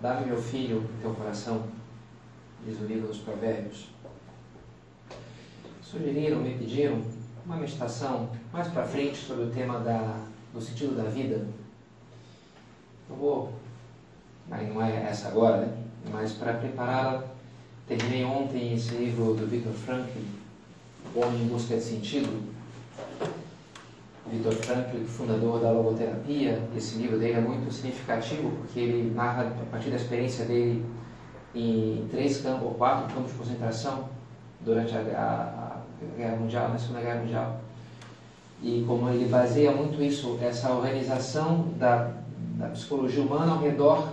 Dá-me, meu filho, teu coração, diz o livro dos Provérbios. Sugeriram, me pediram uma meditação mais para frente sobre o tema da, do sentido da vida. Eu vou, mas não é essa agora, né? mas para prepará-la, terminei ontem esse livro do Viktor Frankl, O Homem em Busca de Sentido. Viktor Frankl, fundador da logoterapia, esse livro dele é muito significativo porque ele narra a partir da experiência dele em três campos ou quatro campos de concentração durante a, a, a Guerra Mundial, na Segunda Guerra Mundial. E como ele baseia muito isso, essa organização da, da psicologia humana ao redor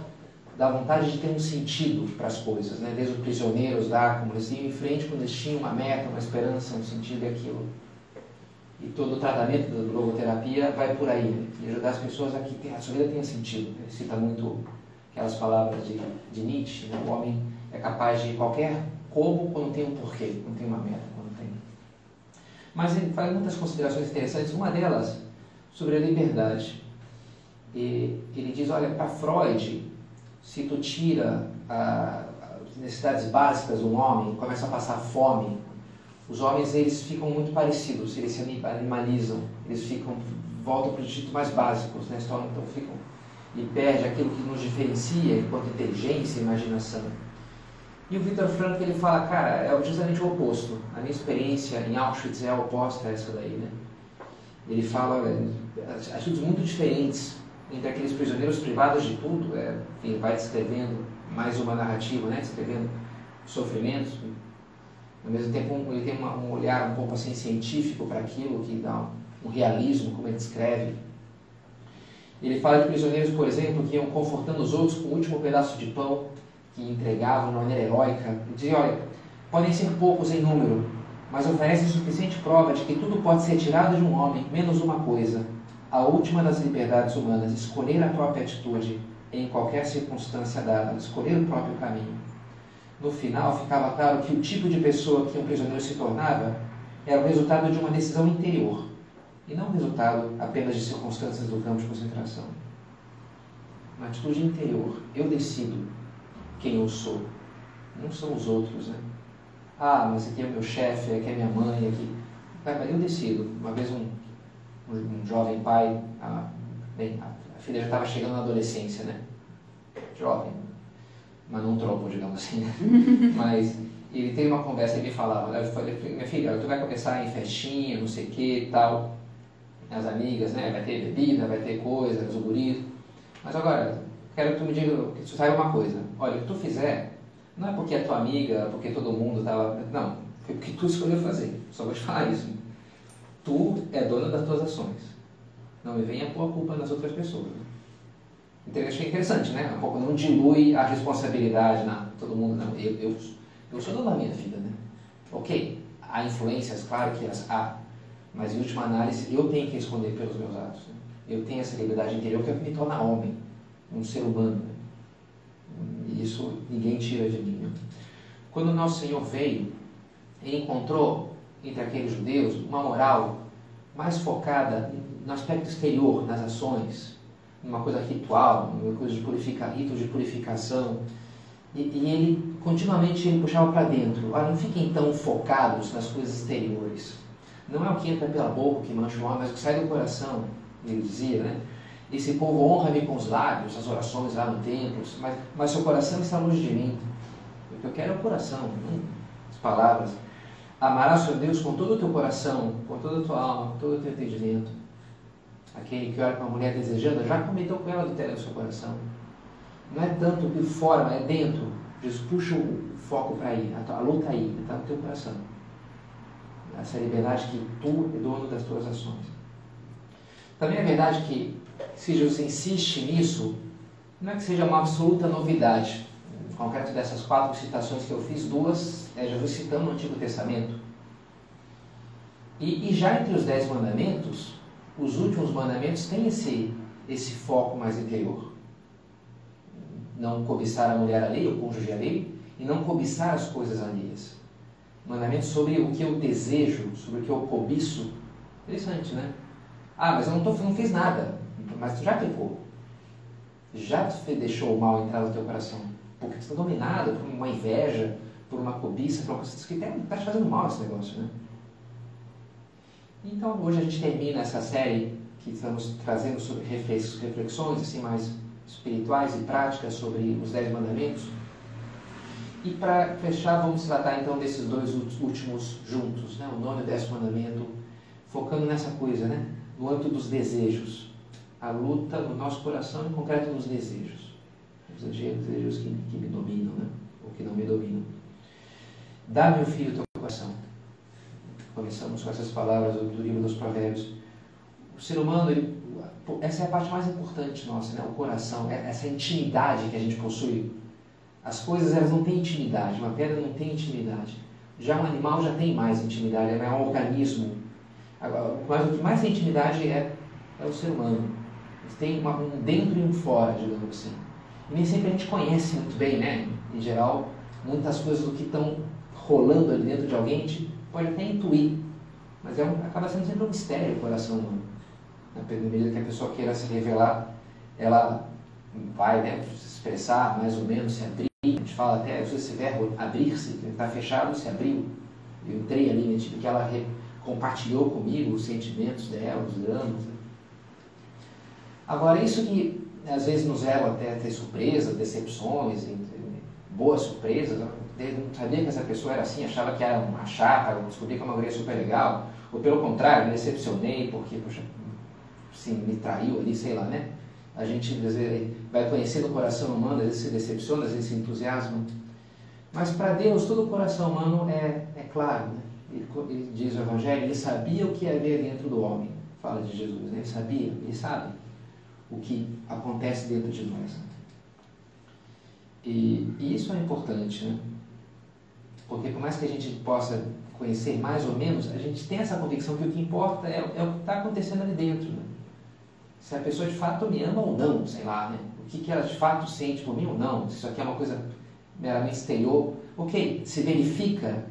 da vontade de ter um sentido para as coisas, né? desde os prisioneiros lá, como eles iam em frente quando eles tinham uma meta, uma esperança, um sentido e aquilo. E todo o tratamento da logoterapia vai por aí, e ajudar as pessoas a que a sua vida tenha sentido. Ele cita muito aquelas palavras de, de Nietzsche, né? o homem é capaz de qualquer como quando tem um porquê, quando tem uma meta, quando tem. Mas ele faz muitas considerações interessantes, uma delas sobre a liberdade. E ele diz, olha, para Freud, se tu tira as necessidades básicas do homem, começa a passar fome, os homens eles ficam muito parecidos, eles se animalizam, eles ficam voltam para os instintos mais básicos, né? então ficam e perde aquilo que nos diferencia enquanto inteligência e imaginação. E o Viktor Frankl ele fala, cara, é justamente o oposto. A minha experiência em Auschwitz é a oposta a essa daí, né? Ele fala atitudes muito diferentes entre aqueles prisioneiros privados de tudo, é, ele vai descrevendo mais uma narrativa, né? Descrevendo sofrimentos. Ao mesmo tempo, ele tem uma, um olhar um pouco assim científico para aquilo, que dá um, realismo, como ele descreve. Ele fala de prisioneiros, por exemplo, que iam confortando os outros com o último pedaço de pão que entregavam de maneira heróica. Ele dizia, olha, podem ser poucos em número, mas oferecem suficiente prova de que tudo pode ser tirado de um homem, menos uma coisa, a última das liberdades humanas, escolher a própria atitude em qualquer circunstância dada, escolher o próprio caminho. No final, ficava claro que o tipo de pessoa que um prisioneiro se tornava era o resultado de uma decisão interior e não o resultado apenas de circunstâncias do campo de concentração. Uma atitude interior. Eu decido quem eu sou, não são os outros, né? Ah, mas aqui é meu chefe, aqui é minha mãe, aqui. Eu decido. Uma vez um, um, um jovem pai, a, bem, a filha já estava chegando na adolescência, né? Jovem, mas não trompo, digamos assim, né? mas ele teve uma conversa e me falava, eu falei, minha filha, tu vai começar em festinha, não sei o que e tal, as amigas, né? Vai ter bebida, vai ter coisa, os guris. Mas agora, quero que tu me diga, que tu saiba uma coisa. Olha, o que tu fizer, não é porque é tua amiga, porque todo mundo estava. Não, foi porque tu escolheu fazer. Só vou te falar isso. Tu é dona das tuas ações. Não me venha pôr a culpa nas outras pessoas. Então eu achei interessante, né? Um pouco não dilui a responsabilidade na todo mundo, não. Eu, eu, eu sou dono da minha vida, né? Ok, há influências, claro que as há, mas em última análise eu tenho que responder pelos meus atos. Né? Eu tenho essa liberdade interior que é o que me torna homem, um ser humano. Né? E isso ninguém tira de mim. Né? Quando o nosso Senhor veio, ele encontrou entre aqueles judeus uma moral mais focada no aspecto exterior, nas ações, uma coisa ritual, uma coisa de purificar, ritos de purificação. E, e ele continuamente ele puxava para dentro. Olha, não fiquem tão focados nas coisas exteriores. Não é o que entra pela boca que mancha o homem, mas o que sai do coração, ele dizia, né? esse povo honra-me com os lábios, as orações lá no templo, mas, mas seu coração está longe de mim. O que eu quero é o coração, não as palavras. Amarás o Deus com todo o teu coração, com toda a tua alma, com todo o teu entendimento. Aquele que olha para uma mulher desejando, já cometeu com ela adultério no seu coração. Não é tanto de fora, é dentro. Jesus puxa o foco para aí, a, luta aí, está no teu coração. Essa liberdade que tu é dono das tuas ações. Também é verdade que se Jesus insiste nisso, não é que seja uma absoluta novidade. No concreto dessas quatro citações que eu fiz, duas é Jesus citando o Antigo Testamento. E, e já entre os dez mandamentos, os últimos mandamentos têm esse, esse foco mais interior. Não cobiçar a mulher alheia, o cônjuge alheio, e não cobiçar as coisas alheias. Mandamento sobre o que eu desejo, sobre o que eu cobiço. Interessante, né? Ah, mas eu não, tô, não fiz nada. Mas tu já pecou. Já deixou o mal entrar no teu coração. Porque você está dominado por uma inveja, por uma cobiça, por uma coisa que está te fazendo mal esse negócio, né? Então, hoje a gente termina essa série que estamos trazendo sobre reflexões assim mais espirituais e práticas sobre os Dez Mandamentos. E para fechar, vamos tratar então desses dois últimos juntos, né? o nono e o décimo mandamento, focando nessa coisa, né? no âmbito dos desejos. A luta no nosso coração, em concreto nos desejos. Os desejos que, que me dominam, né? ou que não me dominam. Dá, meu filho, teu coração. Começamos com essas palavras do, livro dos Provérbios. O ser humano, ele, essa é a parte mais importante nossa, né? o coração, é essa intimidade que a gente possui. As coisas elas não têm intimidade, uma pedra não tem intimidade. Já um animal já tem mais intimidade, é um organismo mas o que mais tem intimidade é, é o ser humano. Eles têm uma, um dentro e um fora, digamos assim. E nem sempre a gente conhece muito bem, né? Em geral, muitas coisas do que estão rolando ali dentro de alguém, a gente pode até intuir. Mas é um, acaba sendo sempre um mistério o coração humano. Na medida que a pessoa queira se revelar, ela vai né, se expressar mais ou menos, se abrir. A gente fala até, usa esse verbo abrir-se, que está fechado, se abriu. Eu entrei ali, né, tipo que ela compartilhou comigo os sentimentos dela, os dramas. Né? Agora, isso que às vezes nos leva até a ter surpresas, decepções, boas surpresas. Eu não sabia que essa pessoa era assim, achava que era uma chata, descobri que é uma mulher super legal. Ou pelo contrário, me decepcionei porque, poxa, assim, me traiu ali, sei lá, né? A gente vezes, vai conhecendo o coração humano, às vezes se decepciona, às vezes se entusiasma. Mas para Deus, todo o coração humano é, é claro, né? ele, ele diz o Evangelho, ele sabia o que havia dentro do homem. Fala de Jesus, né? ele sabia, ele sabe o que acontece dentro de nós. E, isso é importante, né? Porque por mais que a gente possa conhecer mais ou menos, a gente tem essa convicção que o que importa é, é o que está acontecendo ali dentro. Né? Se a pessoa de fato me ama ou não, sei lá, né? O que, que ela de fato sente por mim ou não. Se isso aqui é uma coisa meramente exterior. Ok, se verifica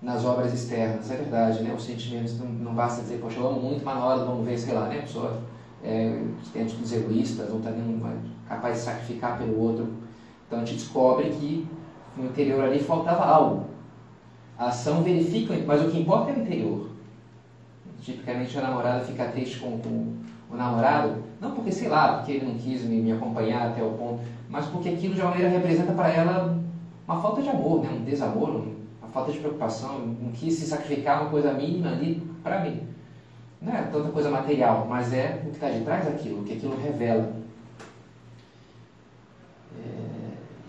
nas obras externas, é verdade, né? Os sentimentos não, não basta dizer, poxa, eu amo muito, mas na hora vamos ver, sei lá, né? A pessoa é, tem atitudes egoístas, não está capaz de sacrificar pelo outro. Então a gente descobre que no interior ali faltava algo. A ação verifica, mas o que importa é o interior. Tipicamente a namorada fica triste com, com o namorado, não porque, sei lá, porque ele não quis me, me acompanhar até o ponto, mas porque aquilo de alguma maneira representa para ela uma falta de amor, né? um desamor, um a falta de preocupação, não quis se sacrificar uma coisa mínima ali para mim. Não é tanta coisa material, mas é o que está de trás daquilo, o que aquilo revela.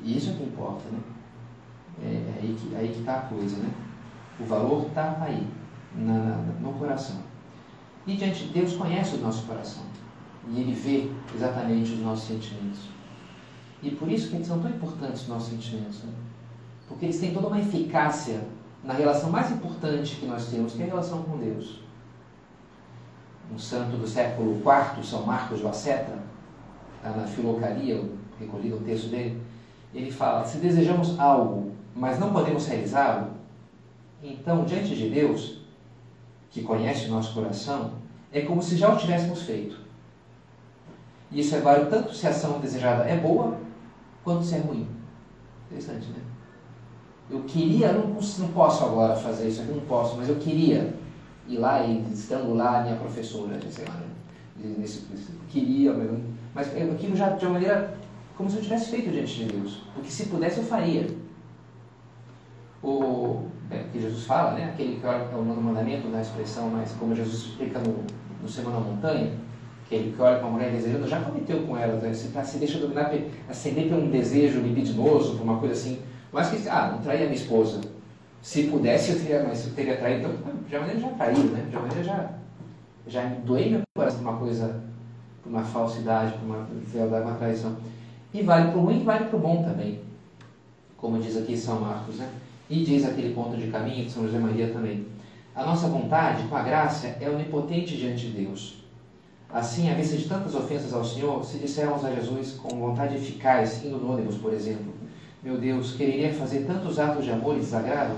É, isso é que importa, né? É, é aí que aí está a coisa, né? O valor está aí, na, na, no coração. E diante de Deus conhece o nosso coração. E Ele vê exatamente os nossos sentimentos. E por isso que são tão importantes os nossos sentimentos. Né? Porque eles têm toda uma eficácia na relação mais importante que nós temos, que é a relação com Deus. Um santo do século IV, São Marcos de Aceta, na Filocalia, eu recolhi o texto dele, ele fala: se desejamos algo, mas não podemos realizá-lo, então, diante de Deus, que conhece o nosso coração, é como se já o tivéssemos feito. E isso é válido tanto se a ação desejada é boa, quanto se é ruim. Interessante, né? eu queria, não, não posso agora fazer isso aqui, não posso, mas eu queria ir lá e estrangular a minha professora, sei lá, né? nesse, queria, mas aquilo já de uma maneira como se eu tivesse feito diante de Deus. Porque se pudesse eu faria. O é, que Jesus fala, né? aquele que é o nono mandamento, na expressão, mas como Jesus explica no, no Sermão na Montanha, aquele que olha para uma mulher desejando, já cometeu com ela, né? se, tá, se deixa dominar, acender por um desejo libidinoso, por uma coisa assim, mas que, ah, não traía minha esposa. Se pudesse, eu teria, mas eu teria traído, então, de uma maneira já traiu, né? De uma maneira já, já doei meu coração por uma coisa, por uma falsidade, por uma fealdade, uma traição. E vale para o ruim e vale para o bom também, como diz aqui São Marcos, né? E diz aquele ponto de caminho de São José Maria também. A nossa vontade, com a graça, é onipotente diante de Deus. Assim, à vista de tantas ofensas ao Senhor, se dissermos a Jesus com vontade eficaz, indo no ônibus, por exemplo, meu Deus, quereria fazer tantos atos de amor e desagrado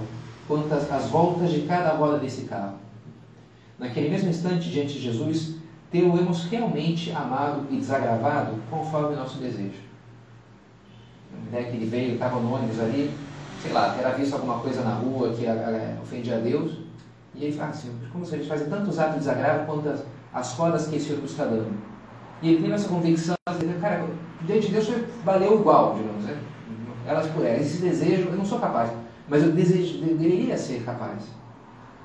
quantas as voltas de cada roda desse carro. Naquele mesmo instante, diante de Jesus, tê-lo-emos realmente amado e desagravado conforme o nosso desejo. Né, que ele veio, estava no ônibus ali, sei lá, terá visto alguma coisa na rua que ofendia a Deus, e ele fala assim, como gente fazia tantos atos de desagravo quanto as, as rodas que esse ônibus está dando. E ele teve essa convicção, cara, diante de Deus valeu igual, digamos, né? Elas por elas. Esse desejo, eu não sou capaz, mas eu desejo, deveria ser capaz.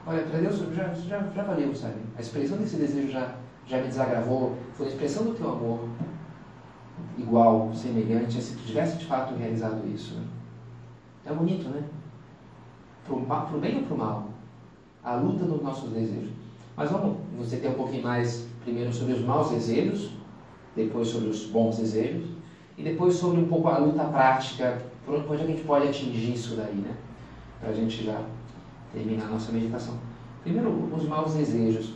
Olha, para Deus já, já, já valeu, sabe? A expressão desse desejo já, já me desagravou, foi a expressão do teu amor igual, semelhante, se tu tivesse de fato realizado isso. É bonito, né? Para o bem ou para o mal? A luta dos nossos desejos. Mas vamos você ter um pouquinho mais, primeiro sobre os maus desejos, depois sobre os bons desejos, e depois sobre um pouco a luta prática, por onde a gente pode atingir isso daí, né? Para a gente já terminar a nossa meditação. Primeiro, os maus desejos.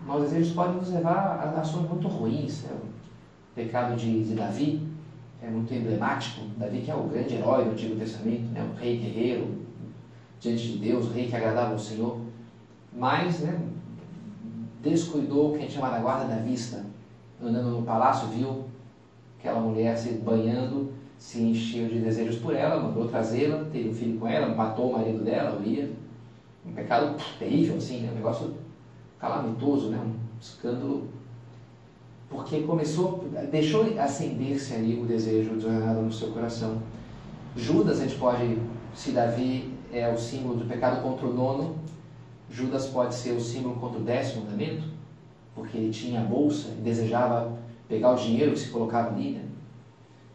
Os maus desejos podem nos levar a ações muito ruins. Né? Pecado de, de Davi, é muito emblemático. Davi que é o grande herói do Antigo Testamento, né? o rei guerreiro, diante de Deus, o rei que agradava ao Senhor. Mas, né, descuidou o que a gente chama da guarda da vista. Andando no palácio, viu aquela mulher se banhando, se encheu de desejos por ela, mandou trazê-la, teve um filho com ela, matou o marido dela, Urias. Um pecado terrível, assim, né? um negócio calamitoso, né? um escândalo porque começou, deixou acender-se ali o desejo desordenado no seu coração. Judas, a gente pode, se Davi é o símbolo do pecado contra o nono, Judas pode ser o símbolo contra o décimo mandamento, porque ele tinha a bolsa e desejava pegar o dinheiro que se colocava ali. Né?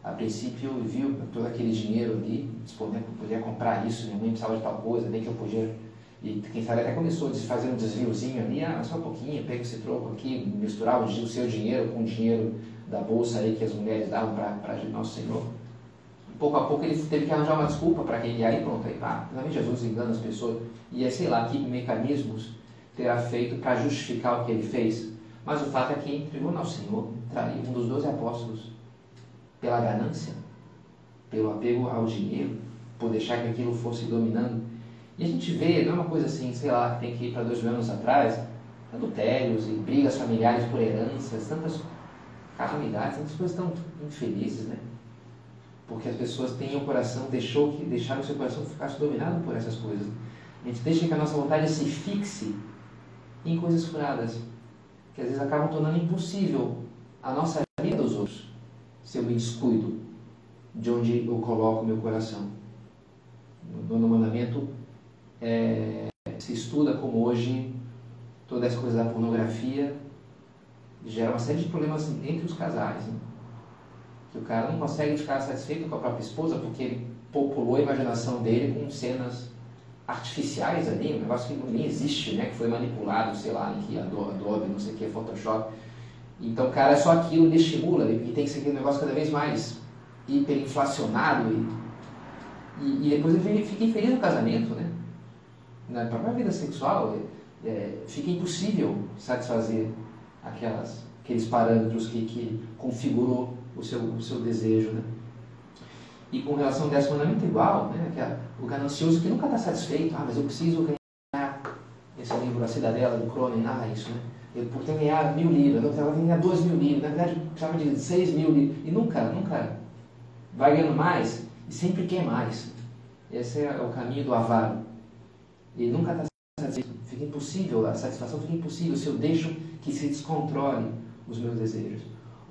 A princípio, viu todo aquele dinheiro ali, disponível, podia comprar isso, minha mãe precisava de tal coisa, nem que eu podia e quem sabe até começou a fazer um desviozinho ali, ah, só um pouquinho, pega esse troco aqui, misturava o seu dinheiro com o dinheiro da bolsa aí que as mulheres davam para Nosso Senhor. Pouco a pouco ele teve que arranjar uma desculpa para quem ia aí pronto, aí pá, também Jesus engana as pessoas. E é sei lá que mecanismos terá feito para justificar o que ele fez. Mas o fato é que entregou Nosso Senhor, traiu um dos doze apóstolos pela ganância, pelo apego ao dinheiro, por deixar que aquilo fosse dominando e a gente vê, não é uma coisa assim, sei lá, que tem que ir para dois mil anos atrás, adultérios e brigas familiares por heranças, tantas calamidades, tantas coisas tão infelizes, né? Porque as pessoas têm o coração, deixou que, deixaram o seu coração ficar dominado por essas coisas. A gente deixa que a nossa vontade se fixe em coisas furadas, que às vezes acabam tornando impossível a nossa vida dos outros, se eu me descuido de onde eu coloco meu coração. No nono mandamento, é, se estuda como hoje toda essa coisa da pornografia gera uma série de problemas entre os casais. Né? Que o cara não consegue ficar satisfeito com a própria esposa porque ele populou a imaginação dele com cenas artificiais ali, um negócio que nem existe, né? que foi manipulado, sei lá, que Adobe, não sei o que, Photoshop. Então, o cara, é só aquilo ele estimula, e tem que ser aquele negócio cada vez mais hiperinflacionado e, e, e depois ele fica infeliz no casamento? Na própria vida sexual, é, é, fica impossível satisfazer aquelas, aqueles parâmetros que, que configurou o seu, o seu desejo. Né? E com relação ao décimo mandamento, igual, né? que é o ganancioso que nunca está satisfeito, ah, mas eu preciso ganhar esse livro, A Cidadela, do Cronin, ah, isso, né? Eu ter ganhado mil livros, eu precisava ganhar dois mil livros, na verdade precisava de seis mil livros, e nunca, nunca vai ganhando mais e sempre quer mais. Esse é o caminho do avaro. Ele nunca está satisfeito. Fica impossível, a satisfação fica impossível se eu deixo que se descontrole os meus desejos.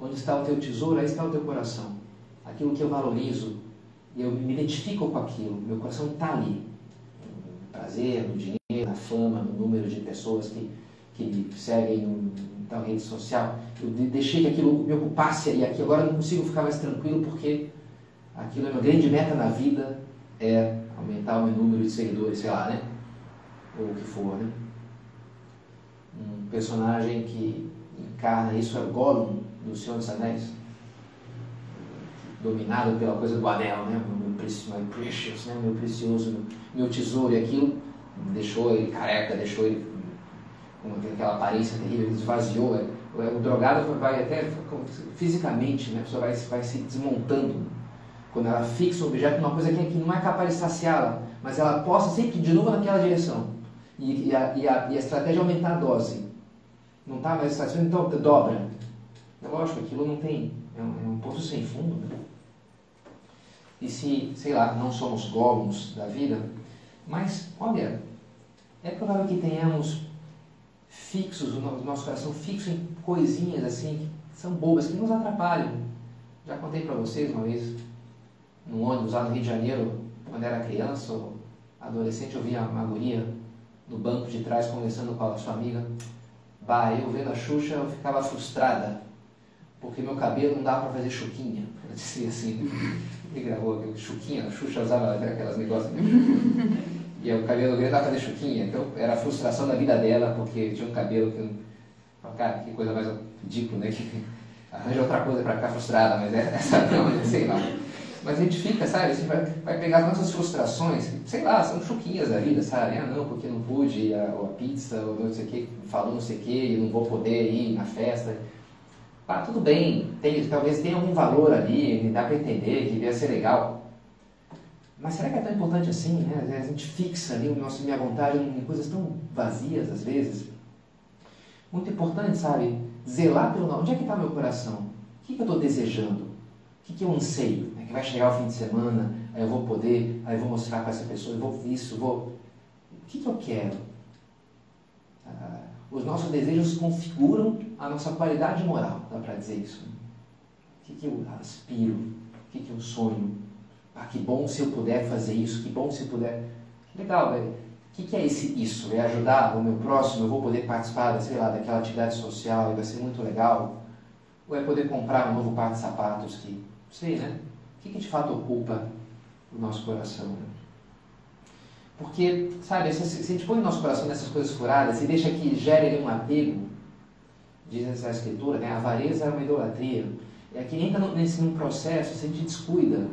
Onde está o teu tesouro, aí está o teu coração. Aquilo que eu valorizo, e eu me identifico com aquilo, meu coração está ali. No prazer, no dinheiro, na fama, no número de pessoas que, que me seguem em tal rede social. Eu deixei que aquilo me ocupasse e aqui agora eu não consigo ficar mais tranquilo porque aquilo é uma grande meta na vida, é aumentar o meu número de seguidores, sei lá, né? Ou o que for, né? Um personagem que encarna isso é o Gollum, do Senhor dos Anéis. Dominado pela coisa do anel, né? Meu, meu precious, né? meu precioso, meu tesouro, e aquilo deixou ele careca, deixou ele com aquela aparência terrível, esvaziou. É, o drogado vai até fisicamente, né? a pessoa vai, vai se desmontando quando ela fixa um objeto numa coisa que não é capaz de saciá-la, mas ela possa sempre de novo naquela direção. E, e, a, e, a, e a estratégia é aumentar a dose. Não está mais satisfeito, então dobra. É lógico, aquilo não tem. É um, é um poço sem fundo. Né? E se, sei lá, não somos golos da vida, mas, olha, é provável que tenhamos fixos, o nosso coração fixo em coisinhas assim, que são bobas, que nos atrapalham. Já contei para vocês uma vez, num ônibus lá no Rio de Janeiro, quando era criança ou adolescente, eu via uma guria no banco de trás conversando com a sua amiga. Bah, eu vendo a Xuxa, eu ficava frustrada, porque meu cabelo não dava para fazer chuquinha. Ela dizia assim, ele gravou chuquinha, a Xuxa usava aquelas negócios. e o cabelo dele dava para fazer chuquinha, então era a frustração da vida dela, porque tinha um cabelo que. Cara, que coisa mais ridícula, né? Que arranja outra coisa para ficar frustrada, mas é, essa não, sei lá. Mas a gente fica, sabe, assim, vai, vai pegar as nossas frustrações, sei lá, são chuquinhas da vida, sabe? Ah, não, porque não pude, a, ou a pizza, ou não sei o que, falou não sei o que, não vou poder ir na festa. Ah, tudo bem, tem, talvez tenha algum valor ali, dá para entender, que ia ser legal. Mas será que é tão importante assim, né? A gente fixa ali o nosso minha vontade em coisas tão vazias às vezes. Muito importante, sabe? Zelar pelo Onde é que está meu coração? O que, que eu estou desejando? O que, que eu anseio? Que vai chegar o fim de semana, aí eu vou poder, aí eu vou mostrar para essa pessoa, eu vou isso, vou. O que, que eu quero? Ah, os nossos desejos configuram a nossa qualidade moral, dá para dizer isso. O que, que eu aspiro? O que, que eu sonho? Ah, que bom se eu puder fazer isso, que bom se eu puder. Legal, velho. O que, que é esse isso? É ajudar o meu próximo? Eu vou poder participar, sei lá, daquela atividade social vai ser muito legal? Ou é poder comprar um novo par de sapatos que, sei, né? Que, que de fato ocupa o nosso coração? Né? Porque, sabe, se, se a gente põe o nosso coração nessas coisas furadas e deixa que gere ali um apego, diz essa escritura, né? a avareza é uma idolatria. É que entra nesse num processo, se a gente descuida,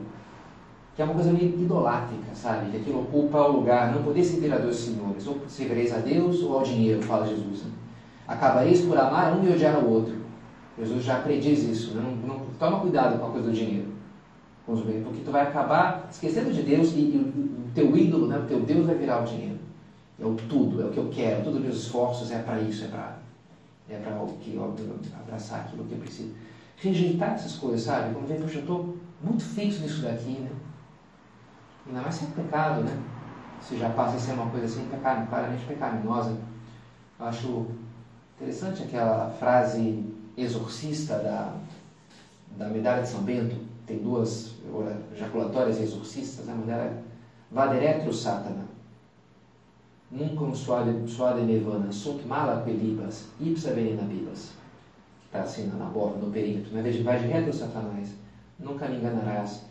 que é uma coisa meio idolátrica, sabe? Que aquilo ocupa o lugar, não poder servir a dois senhores, ou servireis a Deus ou ao dinheiro, fala Jesus. Né? Acabareis por amar um e odiar o outro. Jesus já prediz isso, né? não, não, toma cuidado com a coisa do dinheiro porque tu vai acabar esquecendo de Deus e, e o, teu ídolo, né, o teu Deus vai virar o dinheiro. É o tudo, é o que eu quero, todos os meus esforços é para isso, é para é para abraçar aquilo que eu preciso. Rejeitar essas coisas, sabe? Quando vem, poxa, eu estou muito fixo nisso daqui, né? Ainda mais se é pecado, né? Se já passa a ser uma coisa assim, pecado, claramente pecaminosa. Eu acho interessante aquela frase exorcista da, da medalha de São Bento, tem duas ejaculatórias exorcistas, a mulher é Vaderetro Satana. Nunca suade, suade nirvana, sunt mala pelibas, ipsa venena bibas. Está assim na borda, no perímetro. Né? Vai de retro, Satanás. Nunca me enganarás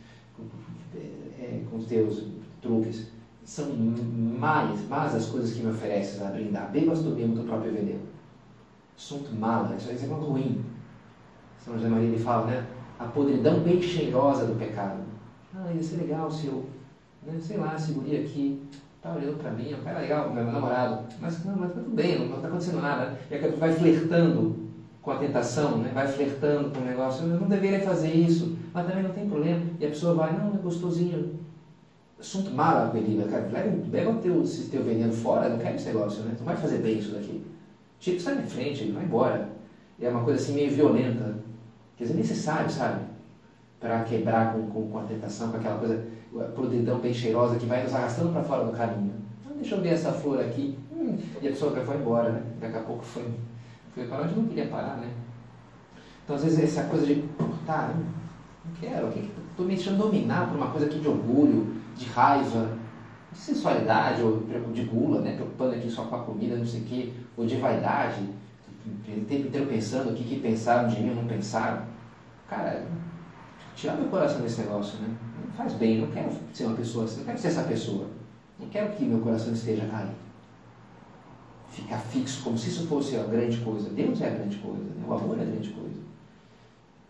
é, com os teus truques. São mais, mais as coisas que me ofereces a brindar. Bebas do mesmo do próprio veneno. Sunt mala, isso é muito ruim. São José Maria ele fala, né? A podridão bem cheirosa do pecado. Ah, ia ser legal se eu, né, sei lá, segurei aqui, tá olhando para mim, é um legal, meu namorado, mas não, mas tá tudo bem, não está acontecendo nada. E aí vai flertando com a tentação, né? vai flertando com o negócio, eu não deveria fazer isso, mas também não tem problema. E a pessoa vai, não, é gostosinho. Assunto mal, apelido, cara, leva, o teu, esse teu veneno fora, não quero esse negócio, né? Tu vai fazer bem isso daqui. Tipo, sai de frente, vai embora. E é uma coisa assim meio violenta. Quer dizer, necessário, sabe? Para quebrar com, com, com, a tentação, com aquela coisa, a podridão bem cheirosa que vai nos arrastando para fora do caminho. Então, deixa eu ver essa flor aqui. Hum, e a pessoa foi embora, né? Daqui a pouco foi, foi para onde não queria parar, né? Então, às vezes, essa coisa de, tá, não quero, estou me deixando dominar por uma coisa aqui de orgulho, de raiva, de sensualidade, ou de gula, né? preocupando aqui só com a comida, não sei o quê, ou de vaidade, o tempo inteiro pensando o que, que pensaram de mim ou não pensaram. Cara, tirar meu coração desse negócio, né? Não faz bem, não quero ser uma pessoa assim, não quero ser essa pessoa. Não quero que meu coração esteja aí. Ficar fixo, como se isso fosse a grande coisa. Deus é a grande coisa, né? o amor é a grande coisa.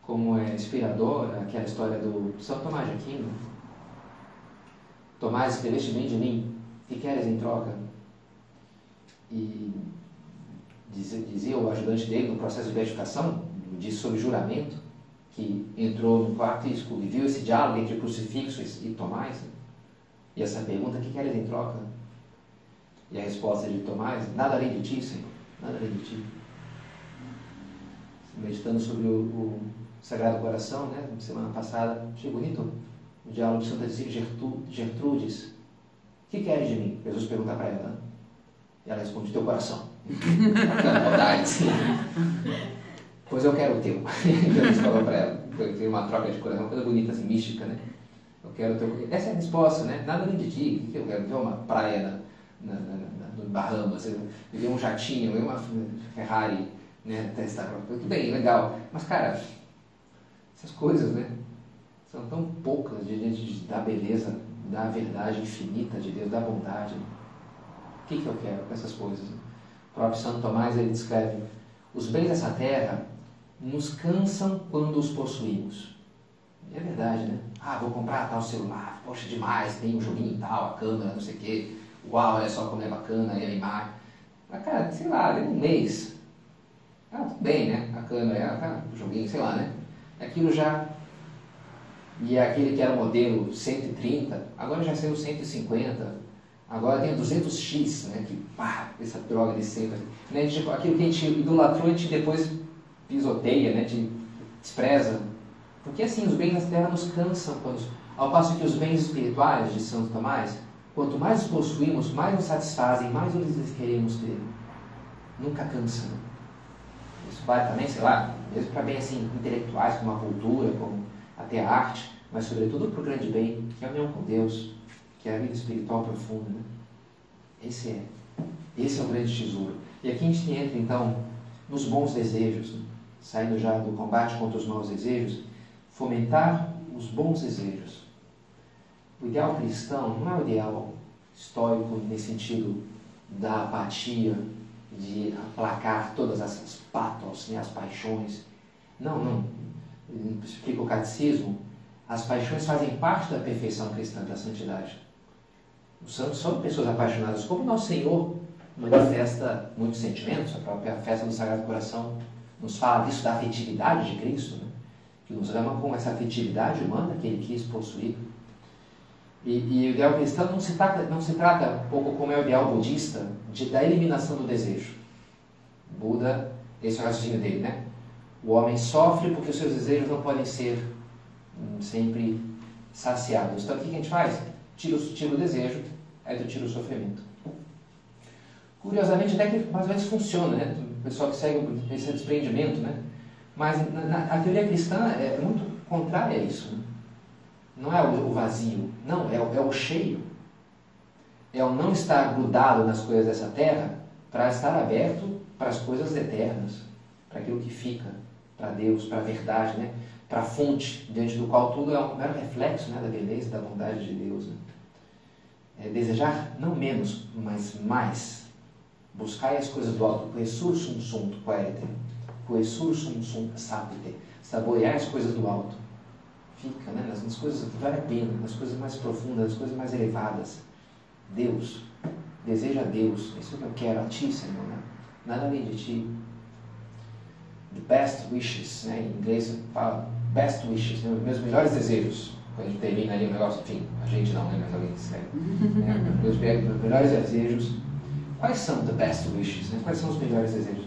Como é inspiradora aquela história do São Tomás de Aquino. Tomás, escreveste bem de mim, que queres em troca? E dizia, dizia o ajudante dele no processo de beatificação, disse sobre juramento, que entrou no quarto e viu esse diálogo entre o crucifixo e Tomás. Né? E essa pergunta, o que queres em troca? E a resposta de Tomás, nada além de ti, Senhor, nada além de ti. Meditando sobre o, o Sagrado Coração, né? Semana passada, achei bonito o diálogo de Santa Gertrudes. O que queres de mim? Jesus pergunta para ela. E ela responde, teu coração. Maldade. pois eu quero o teu. Jesus falou para ela. Tem uma troca de coração, uma coisa bonita, assim, mística, né? Eu quero o teu... Essa é a resposta, né? Nada além de ti. Eu quero ver uma praia na, na, na, no Bahamas, ver um jatinho, ver uma Ferrari, né? Testar. Tudo bem, legal. Mas, cara, essas coisas, né? São tão poucas diante da beleza, da verdade infinita de Deus, da bondade. O que, que eu quero com essas coisas? O próprio Santo Tomás ele descreve: os bens dessa terra nos cansam quando os possuímos. E é verdade, né? Ah, vou comprar tal celular, poxa, demais, tem um joguinho tal, a câmera, não sei o quê. Uau, olha só como é bacana, e a imagem. Mas, cara, sei lá, um mês. Ah, tudo bem, né? A câmera, ah, o joguinho, sei lá, né? Aquilo já e é aquele que era o modelo 130, agora já saiu 150, agora tem 200x, né, que pá, essa droga de sempre. Né, gente, aquilo que a gente idolatrou, a gente depois pisoteia, né, de, despreza. Porque assim, os bens da terra nos cansam, quando, ao passo que os bens espirituais de Santo Tomás, quanto mais os possuímos, mais nos satisfazem, mais os queremos ter. Nunca cansam. Isso vale também, sei lá, mesmo para bem assim, intelectuais, como a cultura, como até a arte, mas sobretudo para o grande bem, que é a união com Deus, que é a vida espiritual profunda. Né? Esse é. Esse é o grande tesouro. E aqui a gente entra então nos bons desejos, né? saindo já do combate contra os maus desejos, fomentar os bons desejos. O ideal cristão não é o ideal histórico nesse sentido da apatia, de aplacar todas as patos, né, as paixões. Não, não explica o catecismo, as paixões fazem parte da perfeição cristã, da santidade. Os santos são pessoas apaixonadas, como nosso Senhor manifesta muitos sentimentos, a própria festa do Sagrado Coração nos fala disso, da afetividade de Cristo, né? que nos ama com essa afetividade humana que ele quis possuir. E, e o ideal cristão não se trata, não se trata um pouco como é o ideal budista, de, da eliminação do desejo. Buda, esse é o raciocínio dele, né? O homem sofre porque os seus desejos não podem ser hum, sempre saciados. Então o que a gente faz? Tira, tira o desejo, aí tu tira o sofrimento. Curiosamente, até que mais ou menos funciona, né? O pessoal que segue esse desprendimento, né? Mas na, na, a teoria cristã é muito contrária a isso. Né? Não é o, o vazio, não, é, é o cheio. É o não estar grudado nas coisas dessa terra para estar aberto para as coisas eternas, para aquilo que fica para Deus, para a verdade, né? para a fonte, diante do qual tudo é um mero reflexo né? da beleza, da bondade de Deus. Né? É desejar não menos, mas mais. Buscar as coisas do alto, coesur sum sunt quaerete, coesur sum sunt sapite, saborear as coisas do alto. Fica né? nas, nas coisas que vale a pena, nas coisas mais profundas, nas coisas mais elevadas. Deus, deseja Deus, isso que eu quero a Ti, Senhor, né? nada além de Ti the best wishes, né? em inglês fala best wishes, né? meus melhores desejos. Quando a gente termina ali o negócio, enfim, a gente não, né? mas alguém escreve. né? meus, melhores desejos. Quais são the best wishes? Né? Quais são os melhores desejos?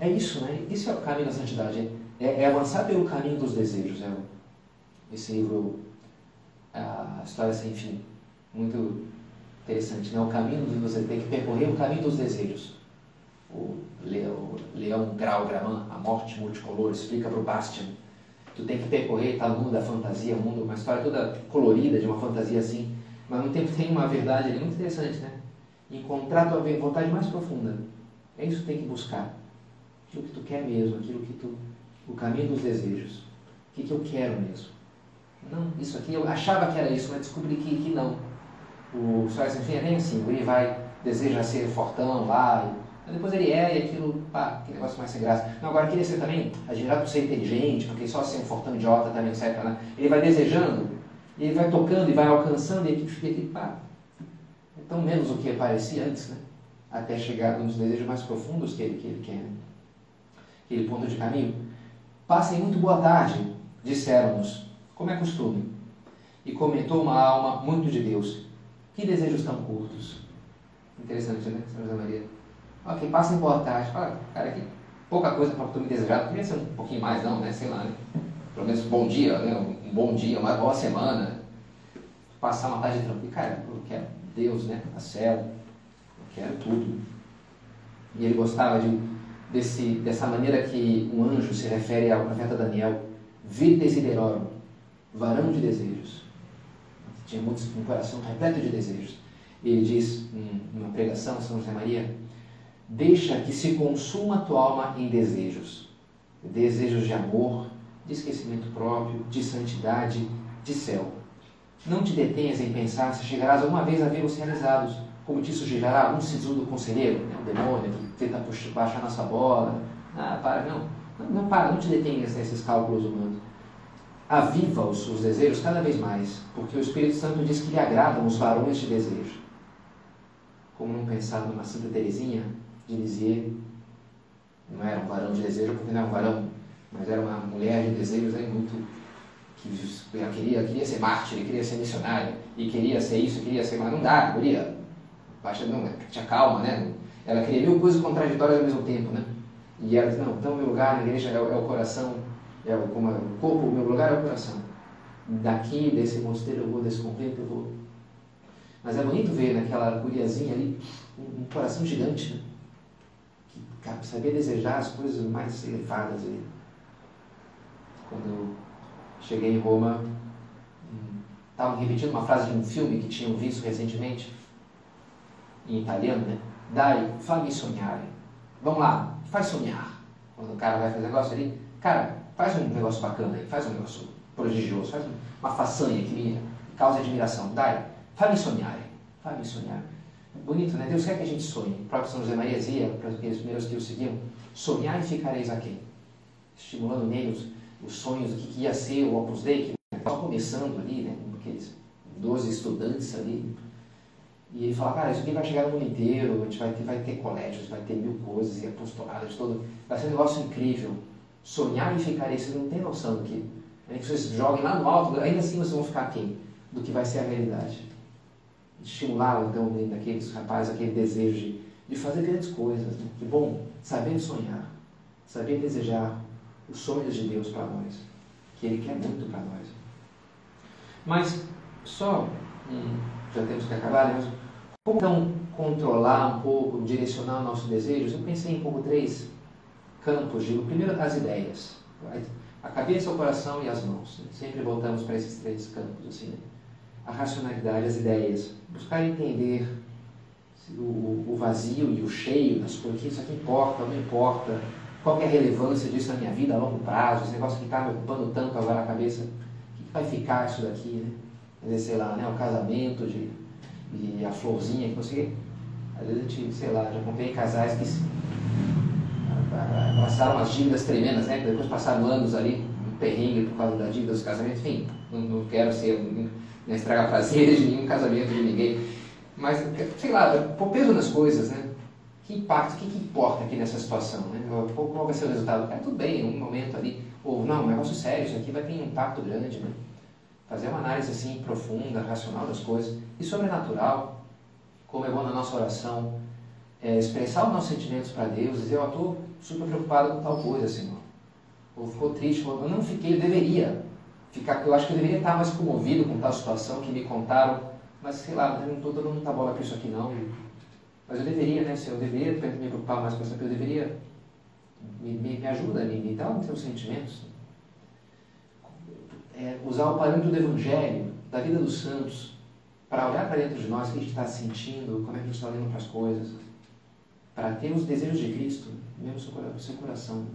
É isso, né? Isso é o caminho da santidade. É, é avançar pelo caminho dos desejos. É esse livro, a História Sem Fim, muito interessante. Né? O caminho de você tem que percorrer o caminho dos desejos. o Leão, Leão Grau Graman, A Morte Multicolor, explica para o Bastian. Tu tem que percorrer, tá no mundo da fantasia, mundo, uma história toda colorida de uma fantasia assim, mas mesmo tempo tem uma verdade ali muito interessante, né? Encontrar tua vontade mais profunda. É isso que tem que buscar. Aquilo que tu quer mesmo, aquilo que tu. o caminho dos desejos. O que, que eu quero mesmo. Não, isso aqui, eu achava que era isso, mas descobri que, que não. O Soares, enfim, é nem assim. Ele vai, deseja ser fortão lá, depois ele é e aquilo, pá, que negócio mais sem graça. Não, agora queria ser também admirado por ser inteligente, porque só ser um fortão idiota também não serve nada. Ele vai desejando, ele vai tocando e vai alcançando, e aquilo fica aqui, pá, é tão menos o que parecia antes, né? Até chegar nos desejos mais profundos que ele, que ele quer. Aquele ponto de caminho. Passem muito boa tarde, disseram-nos, como é costume. E comentou uma alma muito de Deus. Que desejos tão curtos. Interessante, né, Sra. Maria? Ok, passem boa tarde. Fala, cara, que pouca coisa para tu me desejar. Podia ser um pouquinho mais, não, né? Sei lá, né? Pelo menos um bom dia, né? Um bom dia, uma boa semana. Passar uma tarde tranquila. Cara, eu quero Deus, né? A céu. Eu quero tudo. E ele gostava de, desse, dessa maneira que um anjo se refere ao profeta Daniel. Vir desiderorum, varão de desejos. Tinha muitos, um coração repleto de desejos. E ele diz, numa pregação, São José Maria, Deixa que se consuma a tua alma em desejos. Desejos de amor, de esquecimento próprio, de santidade, de céu. Não te detenhas em pensar se chegarás alguma vez a vê-los realizados, como te sugerirá algum sisudo conselheiro, né, o demônio que tenta baixar nossa bola. Ah, para, não. Não, não para, não te detenhas nesses cálculos humanos. Aviva os seus desejos cada vez mais, porque o Espírito Santo diz que lhe agradam os varões de desejo. Como não pensar numa Santa Teresinha, de Lisieux. Não era um varão de desejo porque não era um varão, mas era uma mulher de desejos aí muito. que ela queria, queria ser mártir, queria ser missionária, e queria ser isso, queria ser. Mas não dá, queria. Baixa, não, tinha calma, né? Ela queria mil coisas contraditórias ao mesmo tempo, né? E ela disse: não, então meu lugar na igreja é, é o coração, é o, como é, o corpo, meu lugar é o coração. Daqui, desse mosteiro, eu vou, desse convento, eu vou. Mas é bonito ver naquela guriazinha ali um, um coração gigante, né? Saber desejar as coisas mais elevadas. aí quando eu cheguei em Roma, estavam hum, repetindo uma frase de um filme que tinham visto recentemente, em italiano, né? Dai, fammi sognare. Vamos lá, faz sonhar. Quando o cara vai fazer negócio ali, cara, faz um negócio bacana aí, faz um negócio prodigioso, faz uma façanha que me causa admiração. Dai, fammi sognare, fammi sognare. Bonito, né? Deus quer que a gente sonhe. O próprio São José Maria dizia, para aqueles primeiros que o seguiam, sonhar e ficareis aqui. Estimulando neles os sonhos do que ia ser o Opus Dei, que estava começando ali, né? Aqueles 12 estudantes ali. E ele fala, cara, isso aqui vai chegar no mundo inteiro, a gente vai ter, vai ter colégios, vai ter mil coisas e apostolados, todo. Vai ser um negócio incrível. Sonhar e ficareis, vocês não têm noção do que. É que vocês joguem lá no alto, ainda assim vocês vão ficar aqui do que vai ser a realidade estimular então daqueles rapazes aquele desejo de, de fazer grandes coisas. Né? Que bom, saber sonhar, saber desejar os sonhos de Deus para nós, que Ele quer muito para nós. Mas só, hum, já temos que acabar, né? como então controlar um pouco, direcionar os nossos desejos? Eu pensei em como três campos de, primeiro as ideias, a cabeça, o coração e as mãos. Né? Sempre voltamos para esses três campos assim. Né? A racionalidade, as ideias, buscar entender o, o vazio e o cheio das coisas, que isso aqui importa, não importa, qual é a relevância disso na minha vida a longo prazo, esse negócio que está me ocupando tanto agora na cabeça, o que vai ficar isso daqui, né? Sei lá, né, o casamento de, e a florzinha que você. Às vezes a gente, sei lá, já comprei casais que passaram umas dívidas tremendas, né? Depois passaram anos ali, um perrengue por causa da dívida dos casamentos, enfim, não, não quero ser né, estragar prazeres de nenhum casamento de ninguém. Mas, sei lá, pôr peso nas coisas, né? Que impacto, o que, que importa aqui nessa situação, né? Qual vai ser o resultado? É tudo bem, um momento ali, ou não, um negócio sério, isso aqui vai ter um impacto grande, né? Fazer uma análise assim profunda, racional das coisas e sobrenatural, como é bom na nossa oração, é, expressar os nossos sentimentos para Deus, dizer, eu estou super preocupado com tal coisa, Senhor. Ou ficou triste, eu não fiquei, eu deveria, ficar, eu acho que eu deveria estar mais comovido com tal situação que me contaram, mas sei lá, não estou dando muita bola para isso aqui não. Mas eu deveria, né, Senhor? Eu deveria me preocupar mais com essa pessoa. Eu deveria. Me, me, me ajuda, me, me dá os teus sentimentos. É, usar o parâmetro do Evangelho, da vida dos santos, para olhar para dentro de nós, o que a gente está sentindo, como é que a gente está olhando para as coisas, para ter os desejos de Cristo, mesmo no seu coração.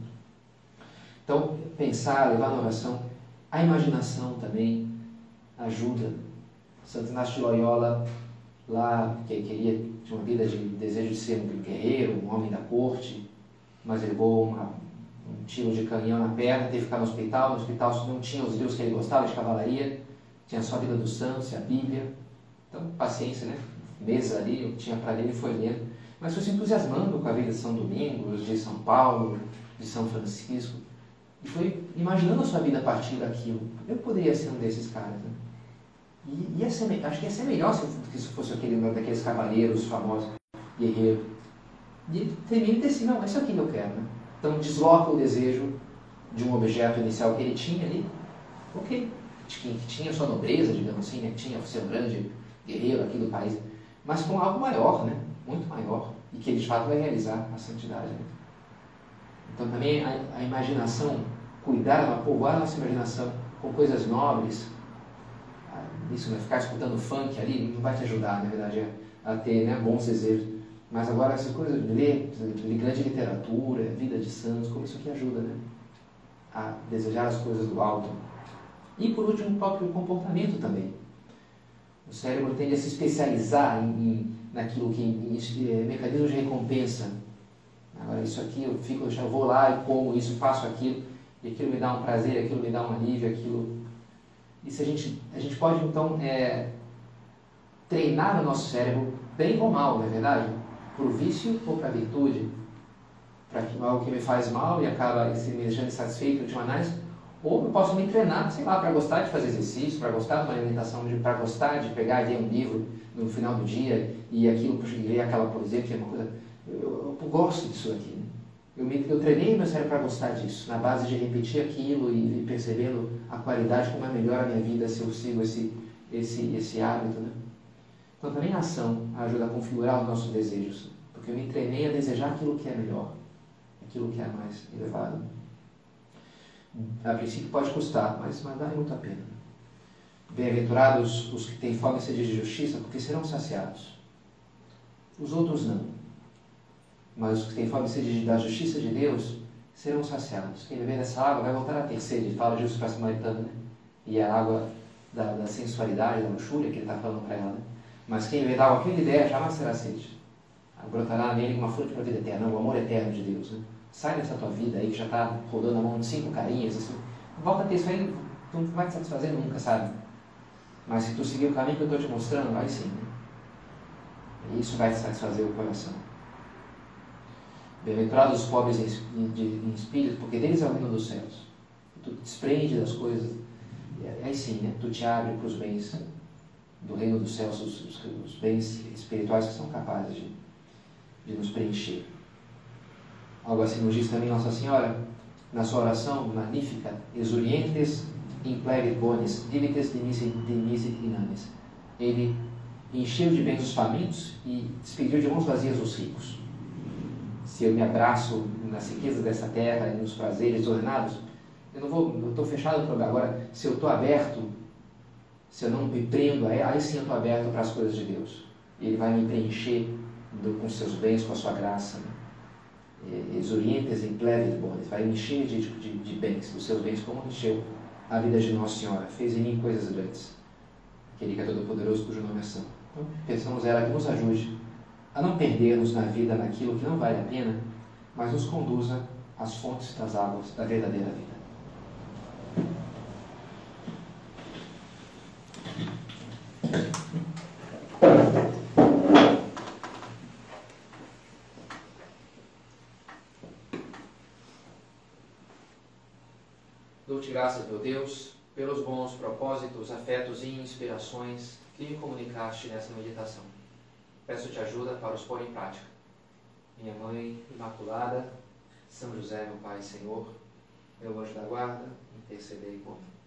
Então, pensar, levar na oração, a imaginação também ajuda. Santo Inácio de Loyola, lá, que queria, tinha uma vida de desejo de ser um guerreiro, um homem da corte, mas levou uma, um tiro de canhão na perna, teve que ficar no hospital. No hospital não tinha os livros que ele gostava de cavalaria, tinha só a vida dos santos e a Bíblia. Então, paciência, né? Meses ali, eu tinha para ler e foi lendo. Mas foi se entusiasmando com a vida de São Domingos, de São Paulo, de São Francisco. E foi imaginando a sua vida a partir daquilo. Eu poderia ser um desses caras. Né? E ia ser, acho que ia ser melhor se isso fosse aquele daqueles cavaleiros famosos, guerreiros. E termina assim, não, é isso aqui que eu quero. Né? Então desloca o desejo de um objeto inicial que ele tinha ali. Ok. Que, tinha sua nobreza, digamos assim, né? que tinha ser um grande guerreiro aqui do país, mas com algo maior, né? muito maior, e que ele de fato vai realizar a santidade. Né? Então também a, a imaginação, cuidar, povoar a nossa imaginação com coisas nobres, isso, né? ficar escutando funk ali não vai te ajudar, na verdade, a ter né, bons desejos. Mas agora essa coisa de ler, grande literatura, vida de santos, como isso aqui ajuda, né? A desejar as coisas do alto. E por último, o próprio comportamento também. O cérebro tende a se especializar em, em naquilo que em, em, é, mecanismos de recompensa. Agora isso aqui eu fico, eu já vou lá e como isso, faço aquilo, e aquilo me dá um prazer, aquilo me dá um alívio, aquilo isso a gente, a gente pode então é, treinar o nosso cérebro, bem ou mal, não é verdade? Para o vício ou para a virtude? Para algo que me faz mal e acaba se me deixando insatisfeito de análise? Ou eu posso me treinar, sei lá, para gostar de fazer exercício, para gostar de uma alimentação, para gostar de pegar e ler um livro no final do dia e aquilo, ler aquela poesia, que é uma coisa. Eu, eu, gosto disso aqui. Eu, me, eu treinei meu cérebro para gostar disso, na base de repetir aquilo e, e, percebendo a qualidade, como é melhor a minha vida se eu sigo esse, esse, esse hábito. Né? Então também a ação ajuda a configurar os nossos desejos, porque eu me treinei a desejar aquilo que é melhor, aquilo que é mais elevado. A princípio pode custar, mas, mas vale muito a pena. Bem-aventurados os que têm fome e sede de justiça, porque serão saciados. Os outros não mas os que têm fome e sede da justiça de Deus serão saciados. Quem beber dessa água vai voltar a ter sede. Fala Jesus para a samaritana, né? E a água da, da, sensualidade, da luxúria que ele está falando para ela. Né? Mas quem beber da água que ele der jamais será sede. Brotará nele uma fruta para a vida eterna, o amor eterno de Deus. Né? Sai dessa tua vida aí que já está rodando a mão de cinco carinhas. Assim. Volta a ter isso aí, tu não vai te satisfazer nunca, sabe? Mas se tu seguir o caminho que eu estou te mostrando, vai sim. Né? Isso vai te satisfazer o coração. Bem-aventurados os pobres em, em espírito, porque deles é o reino dos céus. Tu te desprende das coisas, aí sim, né? tu te abre para os bens do reino dos céus, os, os, os, bens espirituais que são capazes de, de nos preencher. Algo assim nos diz também Nossa Senhora, na sua oração magnífica, exurientes implevit bonis, divites dimisit inanes. Ele encheu de bens os famintos e despediu de mãos vazias os ricos se eu me abraço nas riquezas dessa terra e nos prazeres ordenados, eu não vou, eu estou fechado para. Agora, se eu estou aberto, se eu não me prendo, aí, sim eu estou aberto para as coisas de Deus. E Ele vai me preencher do, com seus bens, com a sua graça. Né? Exorientes em plebe vai me encher de, de, de bens, dos seus bens, como encheu a vida de Nossa Senhora. Fez em mim coisas grandes. Aquele que é todo-poderoso, cujo nome é Santo. Então, pensamos ela que nos ajude a não perdermos na vida naquilo que não vale a pena, mas nos conduza às fontes das águas da verdadeira vida. Dou-te graças, meu Deus, pelos bons propósitos, afetos e inspirações que me comunicaste nessa meditação Peço-te ajuda para os pôr em prática. Minha Mãe Imaculada, São José, meu Pai e Senhor, meu anjo da guarda, intercedei por mim.